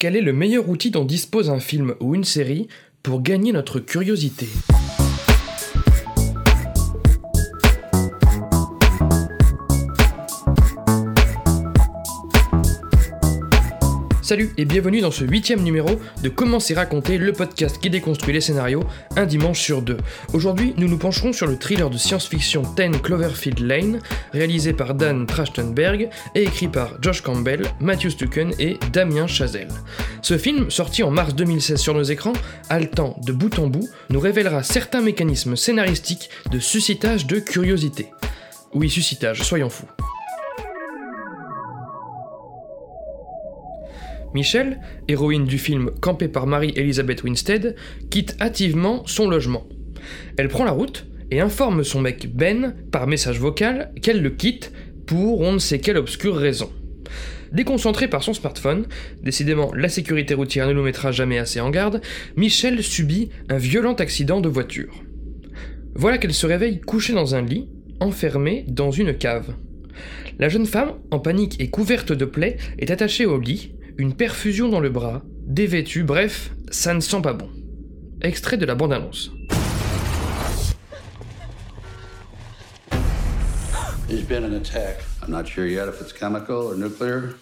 Quel est le meilleur outil dont dispose un film ou une série pour gagner notre curiosité? Salut et bienvenue dans ce huitième numéro de Comment c'est raconté, le podcast qui déconstruit les scénarios un dimanche sur deux. Aujourd'hui, nous nous pencherons sur le thriller de science-fiction Ten Cloverfield Lane, réalisé par Dan Trachtenberg et écrit par Josh Campbell, Matthew Stucken et Damien Chazelle. Ce film, sorti en mars 2016 sur nos écrans, haletant de bout en bout, nous révélera certains mécanismes scénaristiques de suscitage de curiosité. Oui, suscitage, soyons fous. Michelle, héroïne du film campé par Marie-Elizabeth Winstead, quitte hâtivement son logement. Elle prend la route et informe son mec Ben par message vocal qu'elle le quitte pour on ne sait quelle obscure raison. Déconcentrée par son smartphone, décidément la sécurité routière ne nous mettra jamais assez en garde, Michelle subit un violent accident de voiture. Voilà qu'elle se réveille couchée dans un lit, enfermée dans une cave. La jeune femme, en panique et couverte de plaies, est attachée au lit, une perfusion dans le bras, dévêtue, bref, ça ne sent pas bon. Extrait de la bande-annonce. There's been an attack. I'm not sure yet if it's chemical or nuclear.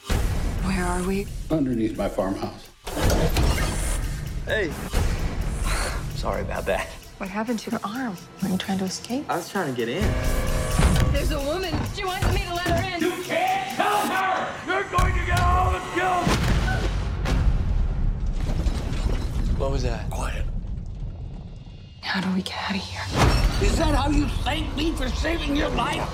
Where are we? Underneath my farmhouse. Hey. Sorry about that. What happened to your arm? Were you trying to escape? I was trying to get in. There's a woman. She wants me to let her in? What was that? Quiet. How do we get out of here? Is that how you thank me for saving your life?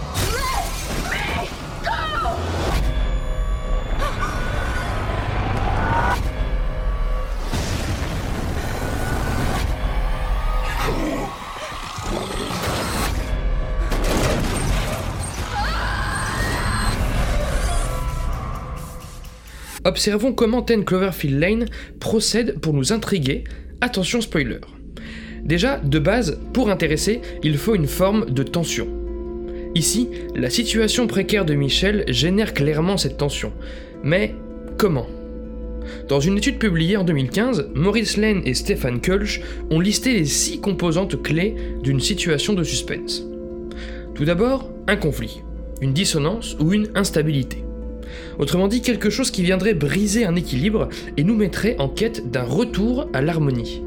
Observons comment Ten Cloverfield Lane procède pour nous intriguer. Attention spoiler. Déjà, de base, pour intéresser, il faut une forme de tension. Ici, la situation précaire de Michel génère clairement cette tension. Mais comment? Dans une étude publiée en 2015, Maurice Lane et Stefan Kölsch ont listé les six composantes clés d'une situation de suspense. Tout d'abord, un conflit, une dissonance ou une instabilité. Autrement dit, quelque chose qui viendrait briser un équilibre et nous mettrait en quête d'un retour à l'harmonie.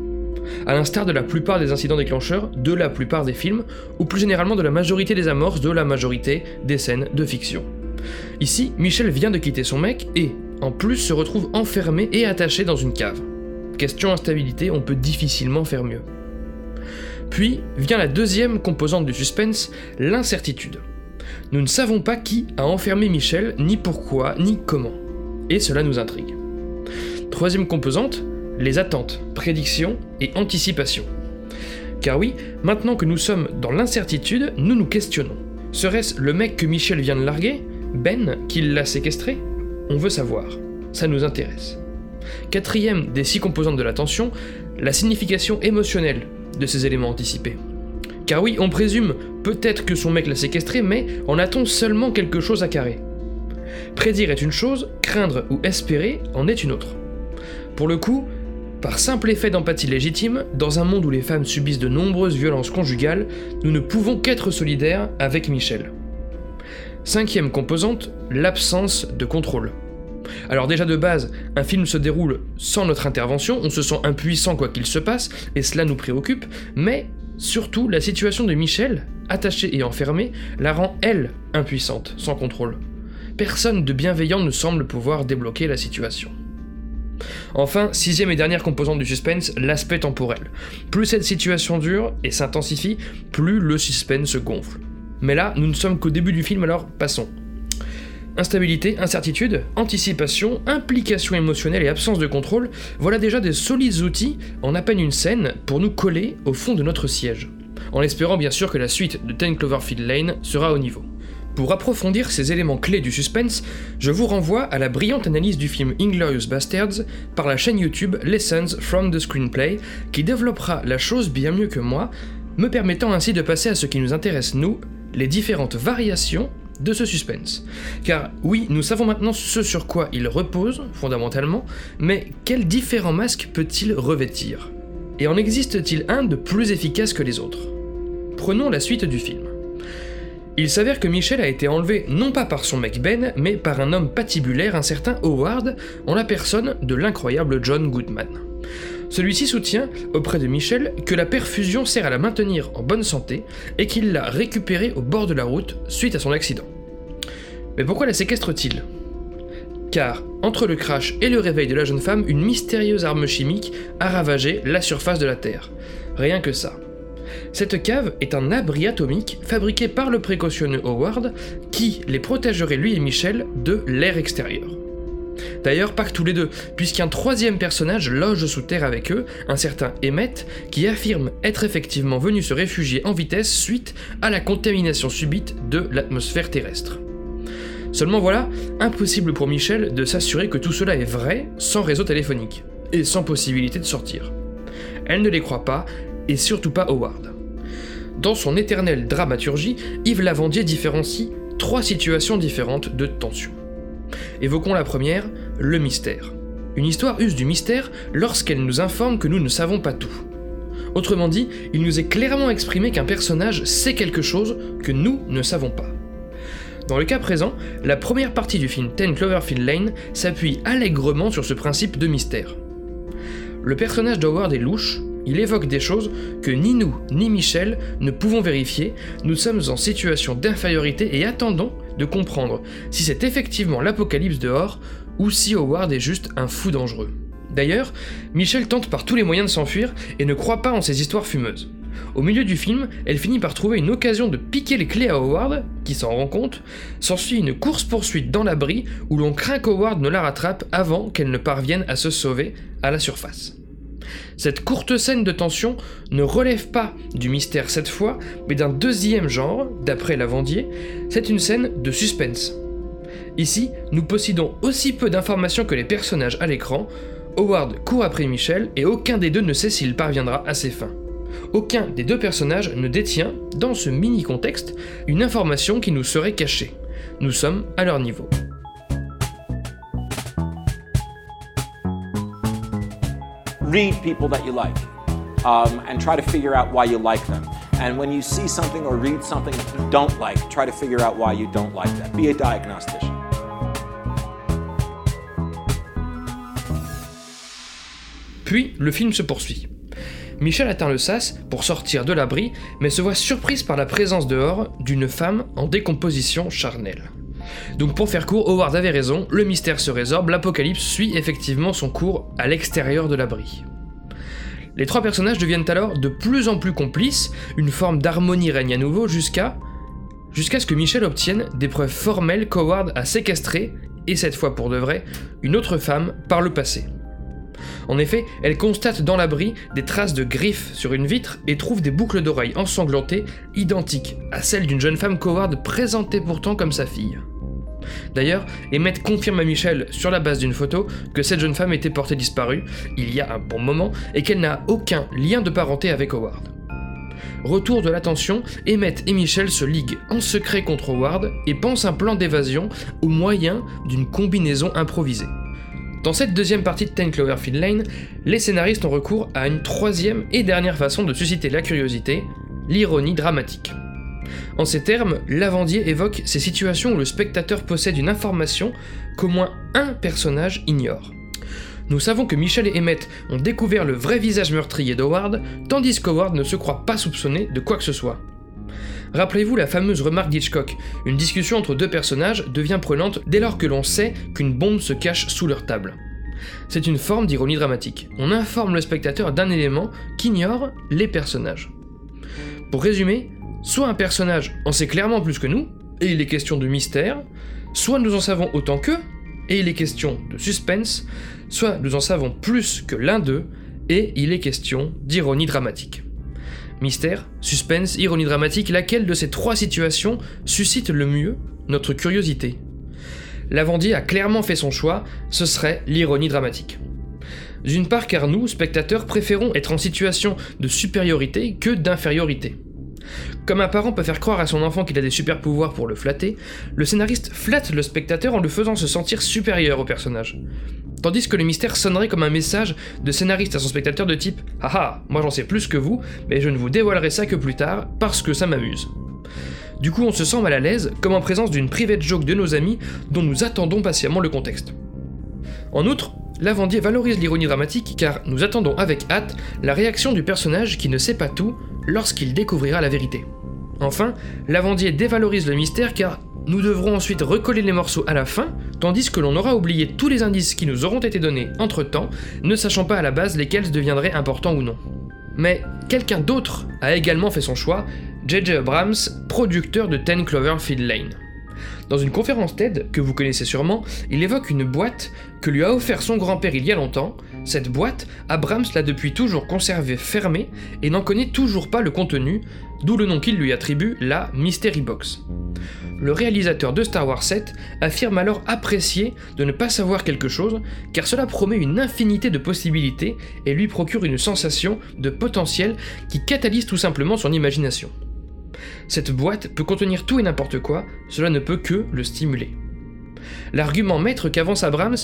À l'instar de la plupart des incidents déclencheurs, de la plupart des films, ou plus généralement de la majorité des amorces de la majorité des scènes de fiction. Ici, Michel vient de quitter son mec et, en plus, se retrouve enfermé et attaché dans une cave. Question instabilité, on peut difficilement faire mieux. Puis vient la deuxième composante du suspense, l'incertitude. Nous ne savons pas qui a enfermé Michel, ni pourquoi, ni comment. Et cela nous intrigue. Troisième composante, les attentes, prédictions et anticipations. Car oui, maintenant que nous sommes dans l'incertitude, nous nous questionnons. Serait-ce le mec que Michel vient de larguer Ben qui l'a séquestré? On veut savoir. Ça nous intéresse. Quatrième des six composantes de l'attention, la signification émotionnelle de ces éléments anticipés. Car oui, on présume peut-être que son mec l'a séquestré, mais en a-t-on seulement quelque chose à carrer? Prédire est une chose, craindre ou espérer en est une autre. Pour le coup, par simple effet d'empathie légitime, dans un monde où les femmes subissent de nombreuses violences conjugales, nous ne pouvons qu'être solidaires avec Michel. Cinquième composante, l'absence de contrôle. Alors déjà de base, un film se déroule sans notre intervention, on se sent impuissant quoi qu'il se passe, et cela nous préoccupe, mais Surtout, la situation de Michel, attachée et enfermée, la rend elle impuissante, sans contrôle. Personne de bienveillant ne semble pouvoir débloquer la situation. Enfin, sixième et dernière composante du suspense, l'aspect temporel. Plus cette situation dure et s'intensifie, plus le suspense se gonfle. Mais là, nous ne sommes qu'au début du film, alors passons. Instabilité, incertitude, anticipation, implication émotionnelle et absence de contrôle, voilà déjà des solides outils en à peine une scène pour nous coller au fond de notre siège. En espérant bien sûr que la suite de Ten Cloverfield Lane sera au niveau. Pour approfondir ces éléments clés du suspense, je vous renvoie à la brillante analyse du film Inglorious Bastards par la chaîne YouTube Lessons from the Screenplay, qui développera la chose bien mieux que moi, me permettant ainsi de passer à ce qui nous intéresse nous, les différentes variations de ce suspense. Car oui, nous savons maintenant ce sur quoi il repose, fondamentalement, mais quels différents masques peut-il revêtir? Et en existe-t-il un de plus efficace que les autres? Prenons la suite du film. Il s'avère que Michel a été enlevé non pas par son mec Ben, mais par un homme patibulaire, un certain Howard, en la personne de l'incroyable John Goodman. Celui-ci soutient, auprès de Michel, que la perfusion sert à la maintenir en bonne santé et qu'il l'a récupérée au bord de la route suite à son accident. Mais pourquoi la séquestre-t-il? Car, entre le crash et le réveil de la jeune femme, une mystérieuse arme chimique a ravagé la surface de la Terre. Rien que ça. Cette cave est un abri atomique fabriqué par le précautionneux Howard qui les protégerait lui et Michel de l'air extérieur. D'ailleurs, pas que tous les deux, puisqu'un troisième personnage loge sous terre avec eux, un certain Emmett, qui affirme être effectivement venu se réfugier en vitesse suite à la contamination subite de l'atmosphère terrestre. Seulement voilà, impossible pour Michel de s'assurer que tout cela est vrai sans réseau téléphonique, et sans possibilité de sortir. Elle ne les croit pas, et surtout pas Howard. Dans son éternelle dramaturgie, Yves Lavandier différencie trois situations différentes de tension. Évoquons la première, le mystère. Une histoire use du mystère lorsqu'elle nous informe que nous ne savons pas tout. Autrement dit, il nous est clairement exprimé qu'un personnage sait quelque chose que nous ne savons pas. Dans le cas présent, la première partie du film Ten Cloverfield Lane s'appuie allègrement sur ce principe de mystère. Le personnage d'Howard est louche, il évoque des choses que ni nous ni Michel ne pouvons vérifier, nous sommes en situation d'infériorité et attendons de comprendre si c'est effectivement l'apocalypse dehors ou si Howard est juste un fou dangereux. D'ailleurs, Michel tente par tous les moyens de s'enfuir et ne croit pas en ces histoires fumeuses. Au milieu du film, elle finit par trouver une occasion de piquer les clés à Howard, qui s'en rend compte, s'ensuit une course-poursuite dans l'abri où l'on craint qu'Howard ne la rattrape avant qu'elle ne parvienne à se sauver à la surface. Cette courte scène de tension ne relève pas du mystère cette fois, mais d'un deuxième genre, d'après Lavandier, c'est une scène de suspense. Ici, nous possédons aussi peu d'informations que les personnages à l'écran, Howard court après Michel et aucun des deux ne sait s'il parviendra à ses fins. Aucun des deux personnages ne détient, dans ce mini contexte, une information qui nous serait cachée. Nous sommes à leur niveau. Read people that you like um, and try to figure out why you like them. And when you see something or read something you don't like, try to figure out why you don't like that. Be a diagnostician. Puis, le film se poursuit. Michel atteint le sas pour sortir de l'abri, mais se voit surprise par la présence dehors d'une femme en décomposition charnelle. Donc pour faire court, Howard avait raison, le mystère se résorbe, l'apocalypse suit effectivement son cours à l'extérieur de l'abri. Les trois personnages deviennent alors de plus en plus complices, une forme d'harmonie règne à nouveau jusqu'à jusqu'à ce que Michel obtienne des preuves formelles qu'Howard a séquestré, et cette fois pour de vrai, une autre femme par le passé. En effet, elle constate dans l'abri des traces de griffes sur une vitre et trouve des boucles d'oreilles ensanglantées identiques à celles d'une jeune femme qu'Howard présentait pourtant comme sa fille. D'ailleurs, Emmett confirme à Michel, sur la base d'une photo, que cette jeune femme était portée disparue, il y a un bon moment, et qu'elle n'a aucun lien de parenté avec Howard. Retour de l'attention, Emmett et Michel se liguent en secret contre Howard et pensent un plan d'évasion au moyen d'une combinaison improvisée. Dans cette deuxième partie de Ten Cloverfield Lane, les scénaristes ont recours à une troisième et dernière façon de susciter la curiosité, l'ironie dramatique. En ces termes, Lavandier évoque ces situations où le spectateur possède une information qu'au moins un personnage ignore. Nous savons que Michel et Emmett ont découvert le vrai visage meurtrier d'Howard, tandis qu'Howard ne se croit pas soupçonné de quoi que ce soit. Rappelez-vous la fameuse remarque d'Hitchcock, une discussion entre deux personnages devient prenante dès lors que l'on sait qu'une bombe se cache sous leur table. C'est une forme d'ironie dramatique. On informe le spectateur d'un élément qu'ignorent les personnages. Pour résumer, soit un personnage en sait clairement plus que nous, et il est question de mystère, soit nous en savons autant qu'eux, et il est question de suspense, soit nous en savons plus que l'un d'eux, et il est question d'ironie dramatique. Mystère, suspense, ironie dramatique, laquelle de ces trois situations suscite le mieux notre curiosité? Lavandier a clairement fait son choix, ce serait l'ironie dramatique. D'une part car nous, spectateurs, préférons être en situation de supériorité que d'infériorité. Comme un parent peut faire croire à son enfant qu'il a des super pouvoirs pour le flatter, le scénariste flatte le spectateur en le faisant se sentir supérieur au personnage. Tandis que le mystère sonnerait comme un message de scénariste à son spectateur de type Haha, moi j'en sais plus que vous, mais je ne vous dévoilerai ça que plus tard, parce que ça m'amuse. Du coup, on se sent mal à l'aise, comme en présence d'une private joke de nos amis dont nous attendons patiemment le contexte. En outre, Lavandier valorise l'ironie dramatique car nous attendons avec hâte la réaction du personnage qui ne sait pas tout lorsqu'il découvrira la vérité. Enfin, Lavandier dévalorise le mystère car nous devrons ensuite recoller les morceaux à la fin, tandis que l'on aura oublié tous les indices qui nous auront été donnés entre temps, ne sachant pas à la base lesquels deviendraient importants ou non. Mais quelqu'un d'autre a également fait son choix, J.J. Abrams, producteur de Ten Cloverfield Lane. Dans une conférence TED, que vous connaissez sûrement, il évoque une boîte que lui a offert son grand-père il y a longtemps. Cette boîte, Abrams l'a depuis toujours conservée fermée et n'en connaît toujours pas le contenu, d'où le nom qu'il lui attribue, la Mystery Box. Le réalisateur de Star Wars 7 affirme alors apprécier de ne pas savoir quelque chose, car cela promet une infinité de possibilités et lui procure une sensation de potentiel qui catalyse tout simplement son imagination. Cette boîte peut contenir tout et n'importe quoi, cela ne peut que le stimuler. L'argument maître qu'avance Abrams,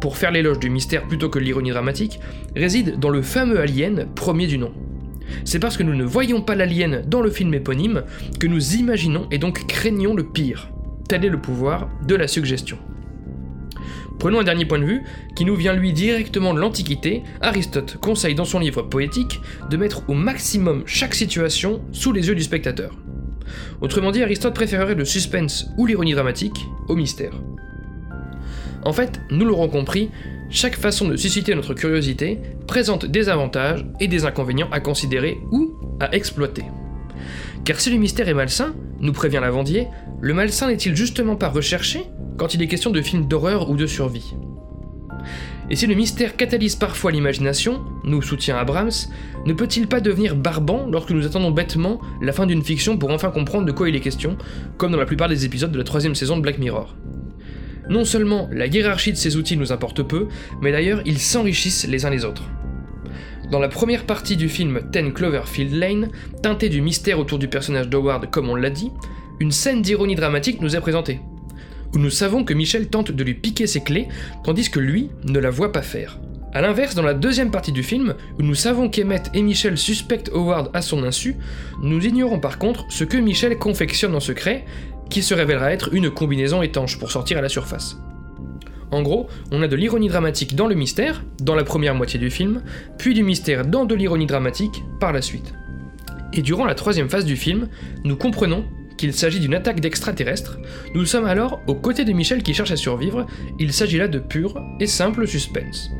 pour faire l'éloge du mystère plutôt que l'ironie dramatique, réside dans le fameux alien premier du nom. C'est parce que nous ne voyons pas l'alien dans le film éponyme que nous imaginons et donc craignons le pire. Tel est le pouvoir de la suggestion. Prenons un dernier point de vue, qui nous vient lui directement de l'Antiquité. Aristote conseille dans son livre poétique de mettre au maximum chaque situation sous les yeux du spectateur. Autrement dit, Aristote préférerait le suspense ou l'ironie dramatique au mystère. En fait, nous l'aurons compris, chaque façon de susciter notre curiosité présente des avantages et des inconvénients à considérer ou à exploiter. Car si le mystère est malsain, nous prévient Lavandier, le malsain n'est-il justement pas recherché quand il est question de films d'horreur ou de survie? Et si le mystère catalyse parfois l'imagination, nous soutient Abrams, ne peut-il pas devenir barbant lorsque nous attendons bêtement la fin d'une fiction pour enfin comprendre de quoi il est question, comme dans la plupart des épisodes de la troisième saison de Black Mirror? Non seulement la hiérarchie de ces outils nous importe peu, mais d'ailleurs ils s'enrichissent les uns les autres. Dans la première partie du film Ten Cloverfield Lane, teintée du mystère autour du personnage d'Howard comme on l'a dit, une scène d'ironie dramatique nous est présentée, où nous savons que Michel tente de lui piquer ses clés, tandis que lui ne la voit pas faire. A l'inverse, dans la deuxième partie du film, où nous savons qu'Emmett et Michel suspectent Howard à son insu, nous ignorons par contre ce que Michel confectionne en secret, qui se révélera être une combinaison étanche pour sortir à la surface. En gros, on a de l'ironie dramatique dans le mystère, dans la première moitié du film, puis du mystère dans de l'ironie dramatique par la suite. Et durant la troisième phase du film, nous comprenons qu'il s'agit d'une attaque d'extraterrestres, nous sommes alors aux côtés de Michel qui cherche à survivre, il s'agit là de pur et simple suspense.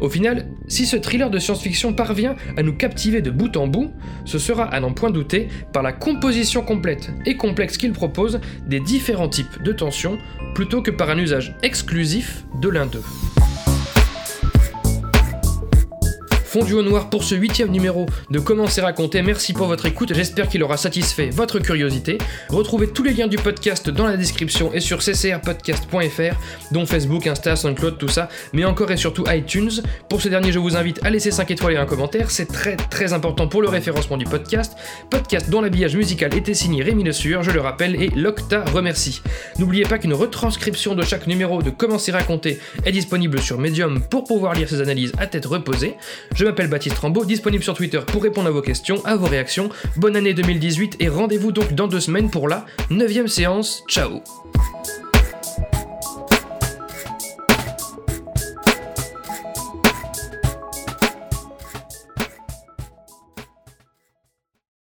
Au final, si ce thriller de science-fiction parvient à nous captiver de bout en bout, ce sera à n'en point douter par la composition complète et complexe qu'il propose des différents types de tensions, plutôt que par un usage exclusif de l'un d'eux. Fondu au noir pour ce huitième numéro de Comment c'est raconté. Merci pour votre écoute, j'espère qu'il aura satisfait votre curiosité. Retrouvez tous les liens du podcast dans la description et sur ccrpodcast.fr, dont Facebook, Insta, SoundCloud, tout ça, mais encore et surtout iTunes. Pour ce dernier, je vous invite à laisser 5 étoiles et un commentaire, c'est très très important pour le référencement du podcast. Podcast dont l'habillage musical était signé Rémi Le Sueur, je le rappelle, et Locta remercie. N'oubliez pas qu'une retranscription de chaque numéro de Comment c'est raconté est disponible sur Medium pour pouvoir lire ces analyses à tête reposée. Je m'appelle Baptiste Rambaud, disponible sur Twitter pour répondre à vos questions, à vos réactions. Bonne année 2018 et rendez-vous donc dans deux semaines pour la 9 séance. Ciao